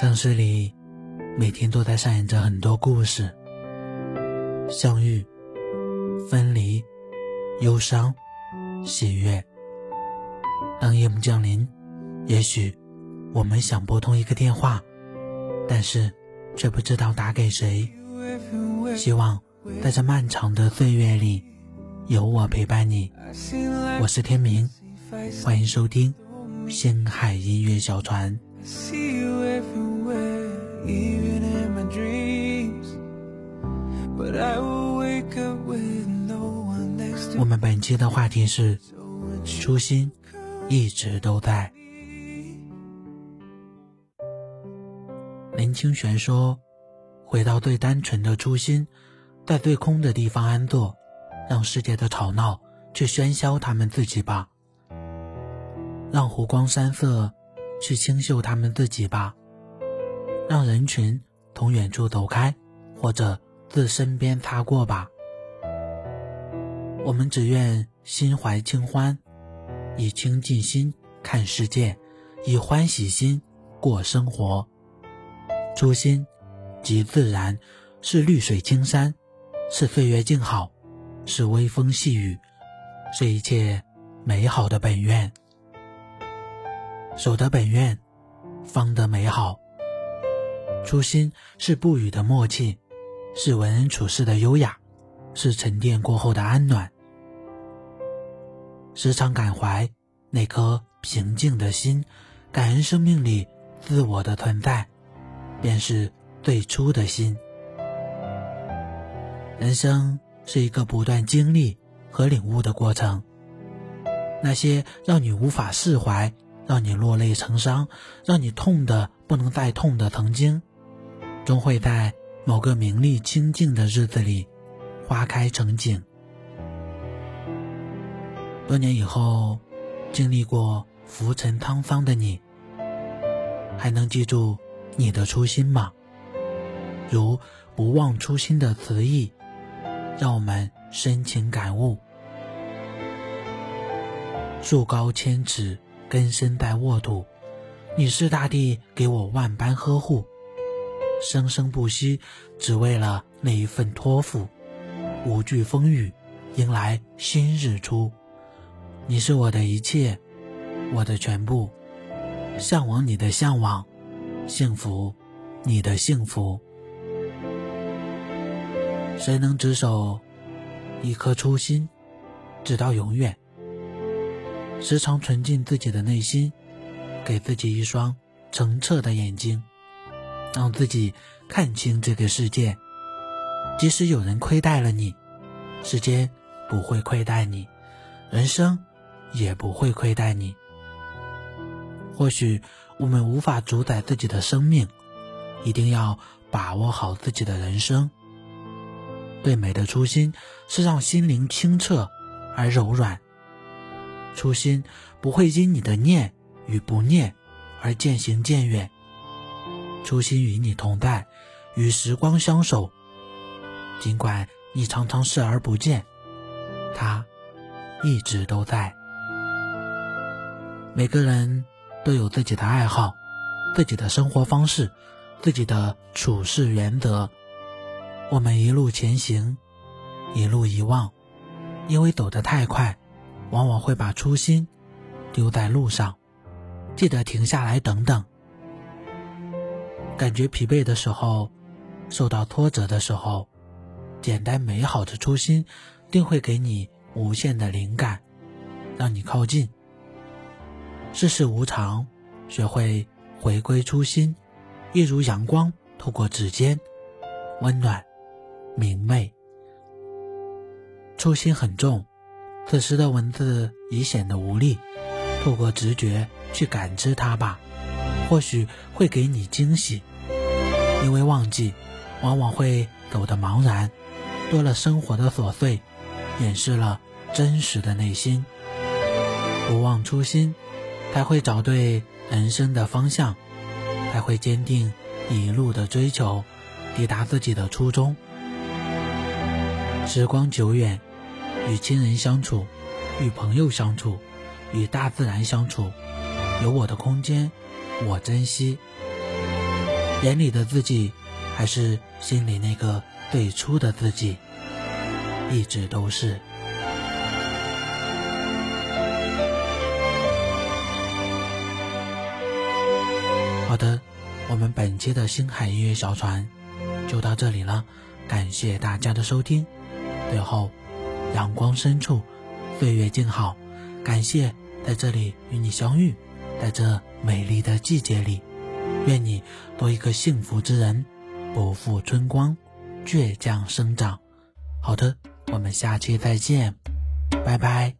城市里每天都在上演着很多故事，相遇、分离、忧伤、喜悦。当夜幕降临，也许我们想拨通一个电话，但是却不知道打给谁。希望在这漫长的岁月里，有我陪伴你。我是天明，欢迎收听星海音乐小船。我们本期的话题是：初心一直都在。林清玄说：“回到最单纯的初心，在最空的地方安坐，让世界的吵闹去喧嚣他们自己吧，让湖光山色去清秀他们自己吧，让人群从远处走开，或者自身边擦过吧。我们只愿心怀清欢，以清净心看世界，以欢喜心过生活。初心，即自然，是绿水青山，是岁月静好，是微风细雨，是一切美好的本愿。守得本愿，方得美好。初心是不语的默契，是为人处事的优雅，是沉淀过后的安暖。时常感怀那颗平静的心，感恩生命里自我的存在。便是最初的心。人生是一个不断经历和领悟的过程。那些让你无法释怀、让你落泪成伤、让你痛的不能再痛的曾经，终会在某个名利清净的日子里，花开成景。多年以后，经历过浮沉沧桑的你，还能记住？你的初心吗？如不忘初心的词意，让我们深情感悟。树高千尺，根深在沃土。你是大地给我万般呵护，生生不息，只为了那一份托付。无惧风雨，迎来新日出。你是我的一切，我的全部，向往你的向往。幸福，你的幸福。谁能执守一颗初心，直到永远？时常纯净自己的内心，给自己一双澄澈的眼睛，让自己看清这个世界。即使有人亏待了你，时间不会亏待你，人生也不会亏待你。或许。我们无法主宰自己的生命，一定要把握好自己的人生。最美的初心是让心灵清澈而柔软。初心不会因你的念与不念而渐行渐远。初心与你同在，与时光相守。尽管你常常视而不见，它一直都在。每个人。都有自己的爱好，自己的生活方式，自己的处事原则。我们一路前行，一路遗忘，因为走得太快，往往会把初心丢在路上。记得停下来等等。感觉疲惫的时候，受到挫折的时候，简单美好的初心，定会给你无限的灵感，让你靠近。世事无常，学会回归初心，一如阳光透过指尖，温暖明媚。初心很重，此时的文字已显得无力。透过直觉去感知它吧，或许会给你惊喜。因为忘记，往往会走得茫然，多了生活的琐碎，掩饰了真实的内心。不忘初心。才会找对人生的方向，才会坚定一路的追求，抵达自己的初衷。时光久远，与亲人相处，与朋友相处，与大自然相处，有我的空间，我珍惜。眼里的自己，还是心里那个最初的自己，一直都是。好的，我们本期的星海音乐小船就到这里了，感谢大家的收听。最后，阳光深处，岁月静好，感谢在这里与你相遇，在这美丽的季节里，愿你多一个幸福之人，不负春光，倔强生长。好的，我们下期再见，拜拜。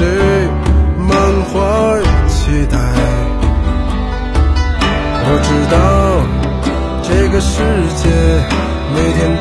对满怀期待。我知道这个世界。每天。